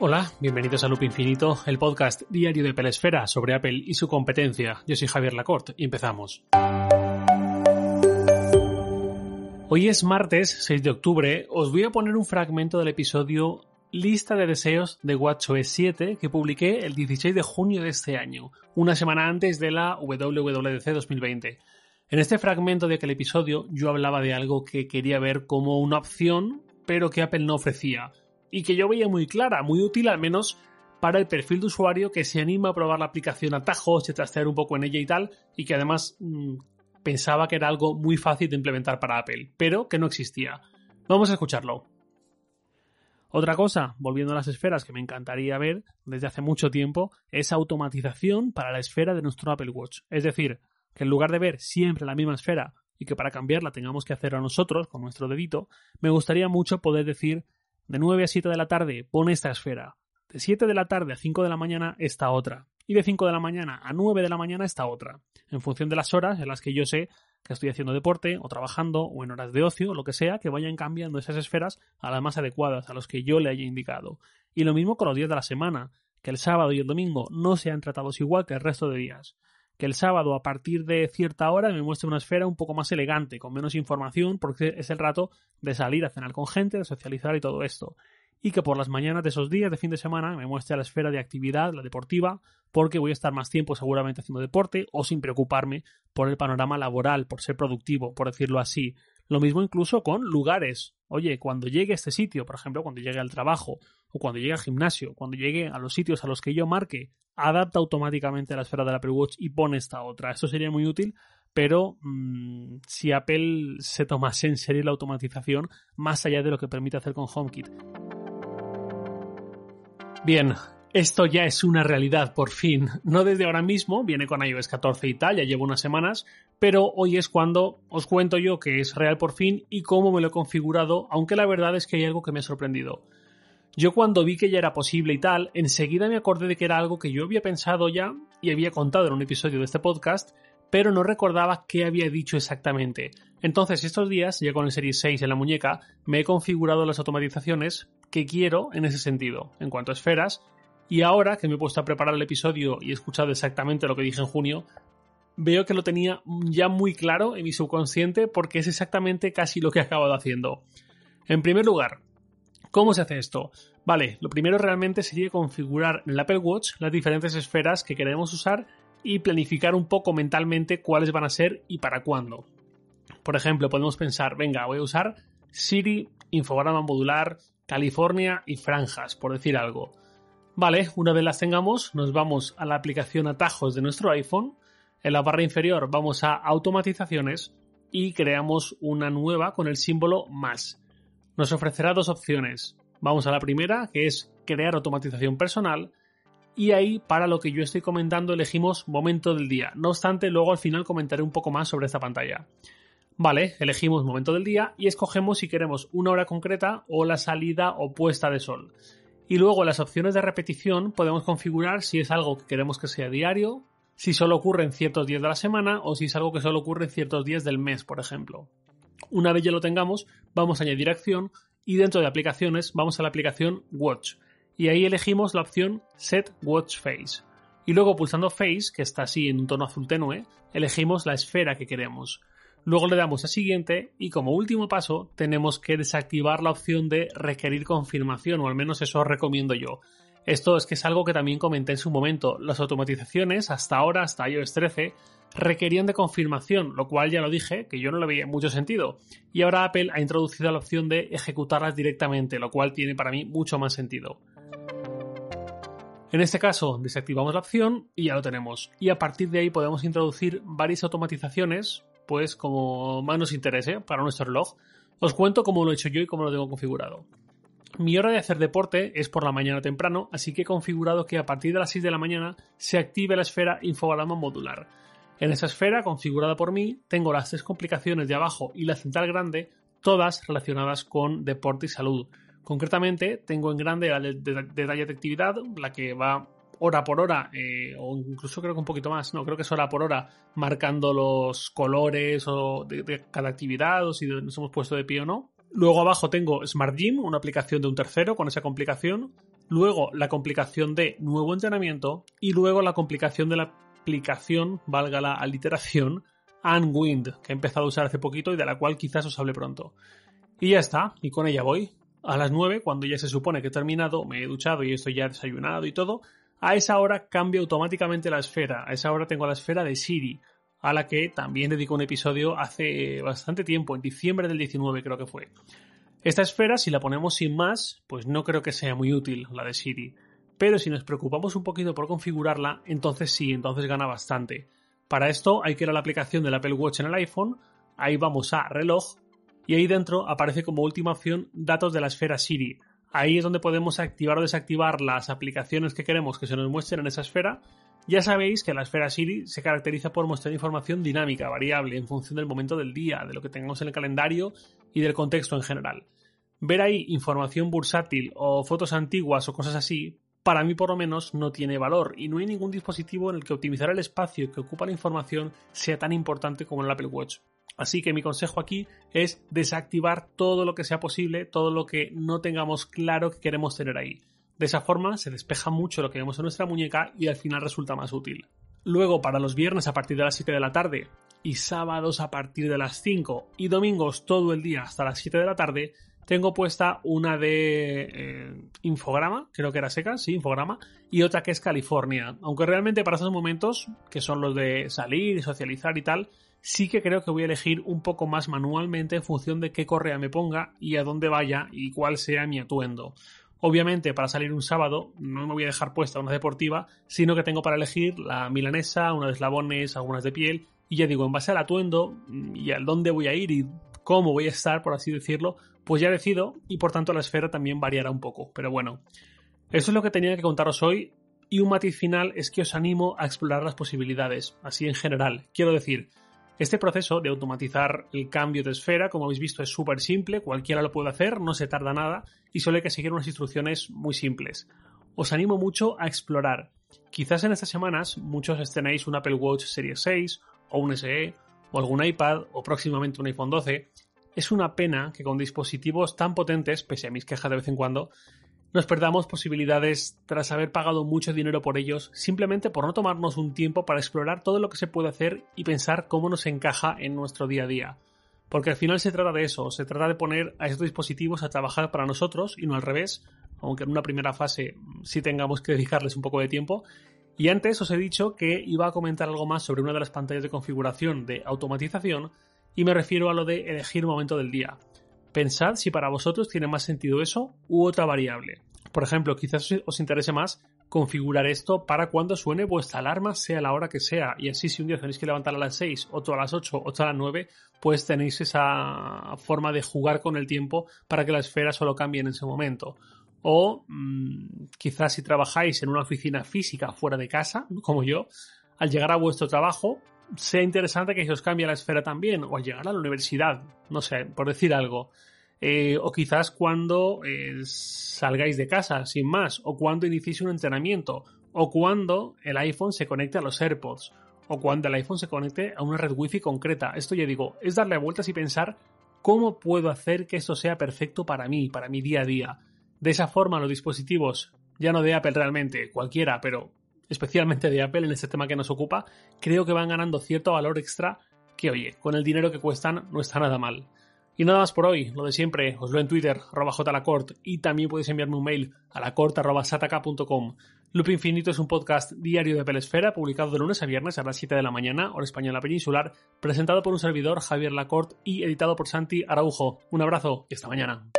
Hola, bienvenidos a Loop Infinito, el podcast diario de Pelesfera sobre Apple y su competencia. Yo soy Javier Lacorte y empezamos. Hoy es martes 6 de octubre, os voy a poner un fragmento del episodio Lista de deseos de WatchOS 7 que publiqué el 16 de junio de este año, una semana antes de la WWDC 2020. En este fragmento de aquel episodio yo hablaba de algo que quería ver como una opción, pero que Apple no ofrecía y que yo veía muy clara, muy útil al menos para el perfil de usuario que se anima a probar la aplicación a tajos, y trastear un poco en ella y tal, y que además mmm, pensaba que era algo muy fácil de implementar para Apple, pero que no existía. Vamos a escucharlo. Otra cosa, volviendo a las esferas que me encantaría ver desde hace mucho tiempo, es automatización para la esfera de nuestro Apple Watch. Es decir, que en lugar de ver siempre la misma esfera y que para cambiarla tengamos que hacerlo nosotros con nuestro dedito, me gustaría mucho poder decir de 9 a 7 de la tarde pone esta esfera. De 7 de la tarde a 5 de la mañana esta otra. Y de 5 de la mañana a 9 de la mañana esta otra. En función de las horas en las que yo sé que estoy haciendo deporte o trabajando o en horas de ocio, lo que sea, que vayan cambiando esas esferas a las más adecuadas, a los que yo le haya indicado. Y lo mismo con los días de la semana, que el sábado y el domingo no sean tratados igual que el resto de días que el sábado a partir de cierta hora me muestre una esfera un poco más elegante, con menos información, porque es el rato de salir a cenar con gente, de socializar y todo esto. Y que por las mañanas de esos días de fin de semana me muestre la esfera de actividad, la deportiva, porque voy a estar más tiempo seguramente haciendo deporte o sin preocuparme por el panorama laboral, por ser productivo, por decirlo así. Lo mismo incluso con lugares. Oye, cuando llegue a este sitio, por ejemplo, cuando llegue al trabajo, o cuando llegue al gimnasio, cuando llegue a los sitios a los que yo marque, adapta automáticamente la esfera del Apple Watch y pone esta otra. Esto sería muy útil, pero mmm, si Apple se tomase en serio la automatización más allá de lo que permite hacer con HomeKit. Bien, esto ya es una realidad por fin. No desde ahora mismo, viene con iOS 14 y tal, ya llevo unas semanas, pero hoy es cuando os cuento yo que es real por fin y cómo me lo he configurado, aunque la verdad es que hay algo que me ha sorprendido. Yo cuando vi que ya era posible y tal, enseguida me acordé de que era algo que yo había pensado ya y había contado en un episodio de este podcast, pero no recordaba qué había dicho exactamente. Entonces estos días, ya con el Series 6 en la muñeca, me he configurado las automatizaciones que quiero en ese sentido, en cuanto a esferas, y ahora que me he puesto a preparar el episodio y he escuchado exactamente lo que dije en junio, veo que lo tenía ya muy claro en mi subconsciente porque es exactamente casi lo que he acabado haciendo. En primer lugar, ¿Cómo se hace esto? Vale, lo primero realmente sería configurar en el Apple Watch las diferentes esferas que queremos usar y planificar un poco mentalmente cuáles van a ser y para cuándo. Por ejemplo, podemos pensar, venga, voy a usar Siri, infograma modular, California y franjas, por decir algo. Vale, una vez las tengamos, nos vamos a la aplicación atajos de nuestro iPhone. En la barra inferior vamos a automatizaciones y creamos una nueva con el símbolo más nos ofrecerá dos opciones. Vamos a la primera, que es crear automatización personal, y ahí para lo que yo estoy comentando elegimos momento del día. No obstante, luego al final comentaré un poco más sobre esta pantalla. Vale, elegimos momento del día y escogemos si queremos una hora concreta o la salida o puesta de sol. Y luego las opciones de repetición podemos configurar si es algo que queremos que sea diario, si solo ocurre en ciertos días de la semana o si es algo que solo ocurre en ciertos días del mes, por ejemplo. Una vez ya lo tengamos, vamos a añadir acción y dentro de aplicaciones vamos a la aplicación Watch y ahí elegimos la opción Set Watch Face. Y luego pulsando Face, que está así en un tono azul tenue, elegimos la esfera que queremos. Luego le damos a siguiente y como último paso tenemos que desactivar la opción de requerir confirmación o al menos eso recomiendo yo. Esto es que es algo que también comenté en su momento. Las automatizaciones hasta ahora, hasta iOS 13, requerían de confirmación, lo cual ya lo dije, que yo no le veía mucho sentido. Y ahora Apple ha introducido la opción de ejecutarlas directamente, lo cual tiene para mí mucho más sentido. En este caso, desactivamos la opción y ya lo tenemos. Y a partir de ahí podemos introducir varias automatizaciones, pues como más nos interese para nuestro reloj. Os cuento cómo lo he hecho yo y cómo lo tengo configurado. Mi hora de hacer deporte es por la mañana temprano, así que he configurado que a partir de las 6 de la mañana se active la esfera infograma modular. En esa esfera, configurada por mí, tengo las tres complicaciones de abajo y la central grande, todas relacionadas con deporte y salud. Concretamente, tengo en grande la de, detalle de actividad, la que va hora por hora, eh, o incluso creo que un poquito más, no, creo que es hora por hora, marcando los colores o de, de cada actividad, o si nos hemos puesto de pie o no. Luego abajo tengo Smart Gym, una aplicación de un tercero con esa complicación. luego la complicación de nuevo entrenamiento y luego la complicación de la aplicación, valga la aliteración, Unwind, que he empezado a usar hace poquito y de la cual quizás os hable pronto. Y ya está, y con ella voy. A las 9, cuando ya se supone que he terminado, me he duchado y estoy ya desayunado y todo, a esa hora cambia automáticamente la esfera. A esa hora tengo la esfera de Siri, a la que también dedico un episodio hace bastante tiempo, en diciembre del 19 creo que fue. Esta esfera, si la ponemos sin más, pues no creo que sea muy útil, la de Siri. Pero si nos preocupamos un poquito por configurarla, entonces sí, entonces gana bastante. Para esto hay que ir a la aplicación del Apple Watch en el iPhone, ahí vamos a reloj, y ahí dentro aparece como última opción datos de la esfera Siri. Ahí es donde podemos activar o desactivar las aplicaciones que queremos que se nos muestren en esa esfera. Ya sabéis que la esfera Siri se caracteriza por mostrar información dinámica, variable, en función del momento del día, de lo que tengamos en el calendario y del contexto en general. Ver ahí información bursátil o fotos antiguas o cosas así, para mí por lo menos no tiene valor y no hay ningún dispositivo en el que optimizar el espacio que ocupa la información sea tan importante como el Apple Watch. Así que mi consejo aquí es desactivar todo lo que sea posible, todo lo que no tengamos claro que queremos tener ahí. De esa forma se despeja mucho lo que vemos en nuestra muñeca y al final resulta más útil. Luego, para los viernes a partir de las 7 de la tarde y sábados a partir de las 5 y domingos todo el día hasta las 7 de la tarde, tengo puesta una de eh, Infograma, creo que era seca, sí, Infograma, y otra que es California. Aunque realmente para esos momentos, que son los de salir y socializar y tal, sí que creo que voy a elegir un poco más manualmente en función de qué correa me ponga y a dónde vaya y cuál sea mi atuendo. Obviamente, para salir un sábado no me voy a dejar puesta una deportiva, sino que tengo para elegir la milanesa, una de eslabones, algunas de piel, y ya digo, en base al atuendo y al dónde voy a ir y cómo voy a estar, por así decirlo, pues ya decido y por tanto la esfera también variará un poco. Pero bueno, eso es lo que tenía que contaros hoy y un matiz final es que os animo a explorar las posibilidades, así en general. Quiero decir, este proceso de automatizar el cambio de esfera, como habéis visto, es súper simple, cualquiera lo puede hacer, no se tarda nada y solo hay que seguir unas instrucciones muy simples. Os animo mucho a explorar. Quizás en estas semanas muchos tenéis un Apple Watch Series 6 o un SE o algún iPad o próximamente un iPhone 12. Es una pena que con dispositivos tan potentes, pese a mis quejas de vez en cuando, nos perdamos posibilidades tras haber pagado mucho dinero por ellos simplemente por no tomarnos un tiempo para explorar todo lo que se puede hacer y pensar cómo nos encaja en nuestro día a día. Porque al final se trata de eso, se trata de poner a estos dispositivos a trabajar para nosotros y no al revés, aunque en una primera fase sí tengamos que dedicarles un poco de tiempo. Y antes os he dicho que iba a comentar algo más sobre una de las pantallas de configuración de automatización y me refiero a lo de elegir momento del día. Pensad si para vosotros tiene más sentido eso u otra variable. Por ejemplo, quizás os interese más configurar esto para cuando suene vuestra alarma, sea la hora que sea. Y así, si un día tenéis que levantar a las 6, otro a las 8, otro a las 9, pues tenéis esa forma de jugar con el tiempo para que la esfera solo cambie en ese momento. O mmm, quizás si trabajáis en una oficina física fuera de casa, como yo, al llegar a vuestro trabajo, sea interesante que se os cambie la esfera también, o al llegar a la universidad, no sé, por decir algo. Eh, o quizás cuando eh, salgáis de casa, sin más, o cuando iniciéis un entrenamiento, o cuando el iPhone se conecte a los AirPods, o cuando el iPhone se conecte a una red Wi-Fi concreta. Esto ya digo, es darle vueltas y pensar cómo puedo hacer que esto sea perfecto para mí, para mi día a día. De esa forma, los dispositivos, ya no de Apple realmente, cualquiera, pero especialmente de Apple en este tema que nos ocupa, creo que van ganando cierto valor extra que, oye, con el dinero que cuestan no está nada mal. Y nada más por hoy, lo de siempre, os lo en Twitter, arroba jlacort, y también podéis enviarme un mail a lacort.sataka.com. Loop Infinito es un podcast diario de Pelesfera, publicado de lunes a viernes a las 7 de la mañana, hora española peninsular, presentado por un servidor, Javier Lacort, y editado por Santi Araujo. Un abrazo y hasta mañana.